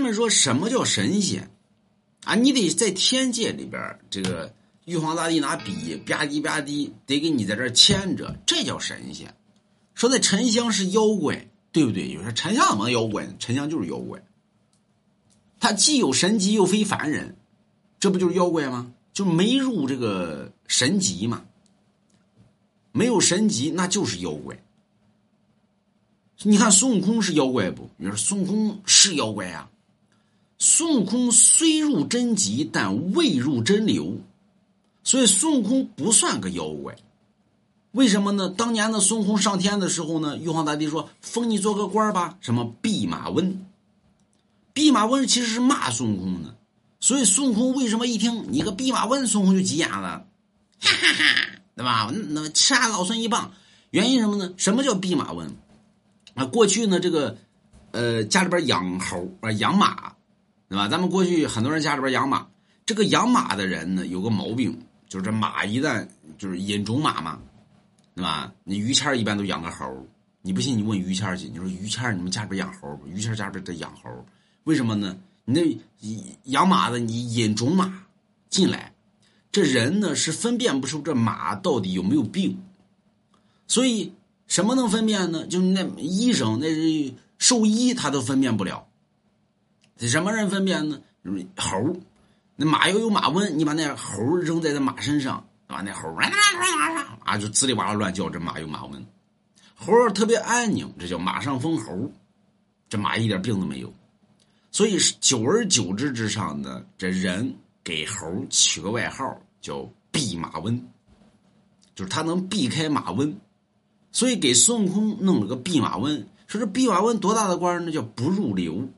他们说什么叫神仙啊？你得在天界里边，这个玉皇大帝拿笔吧唧吧唧，得给你在这牵着，这叫神仙。说那沉香是妖怪，对不对？有人说沉香怎么妖怪？沉香就是妖怪，他既有神级又非凡人，这不就是妖怪吗？就没入这个神级嘛。没有神级，那就是妖怪。你看孙悟空是妖怪不？你说孙悟空是妖怪呀。孙悟空虽入真极，但未入真流，所以孙悟空不算个妖怪。为什么呢？当年的孙悟空上天的时候呢，玉皇大帝说封你做个官吧，什么弼马温。弼马温其实是骂孙悟空的，所以孙悟空为什么一听你个弼马温，孙悟空就急眼了，哈哈哈，对吧？那吃俺老孙一棒。原因什么呢？什么叫弼马温？啊，过去呢，这个呃家里边养猴啊，养马，对吧？咱们过去很多人家里边养马，这个养马的人呢有个毛病，就是这马一旦就是引种马嘛。对吧？你于谦一般都养个猴你不信你问于谦去。你说于谦你们家里边养猴不？于谦家里边得养猴为什么呢？你那养马的，你引种马进来，这人呢是分辨不出这马到底有没有病，所以什么能分辨呢？就那医生那是兽医他都分辨不了，什么人分辨呢？猴那马要有马瘟，你把那猴扔在那马身上。啊，那猴啊就滋里哇啦乱叫，这马有马瘟。猴儿特别安宁，这叫马上封猴。这马一点病都没有，所以久而久之之上呢，这人给猴取个外号叫避马瘟，就是他能避开马瘟，所以给孙悟空弄了个弼马温。说这弼马温多大的官呢？叫不入流，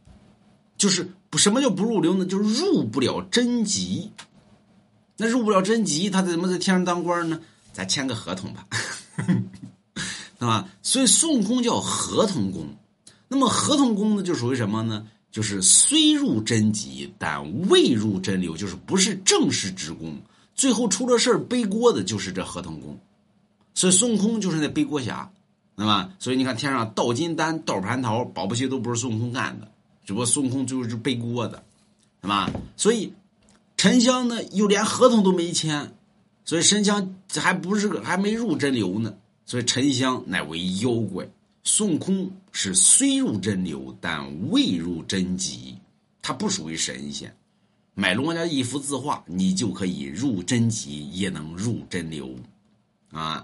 就是不什么叫不入流呢？就是入不了真极。那入不了真级，他怎么在天上当官呢？咱签个合同吧，对吧？所以孙悟空叫合同工。那么合同工呢，就属于什么呢？就是虽入真级，但未入真流，就是不是正式职工。最后出了事背锅的就是这合同工。所以孙悟空就是那背锅侠，对吧？所以你看天上倒金丹、倒蟠桃、保不齐都不是孙悟空干的，只不过孙悟空最后是背锅的，是吧？所以。沉香呢，又连合同都没签，所以沉香还不是个还没入真流呢，所以沉香乃为妖怪。孙悟空是虽入真流，但未入真极，他不属于神仙。买龙王家一幅字画，你就可以入真极，也能入真流，啊。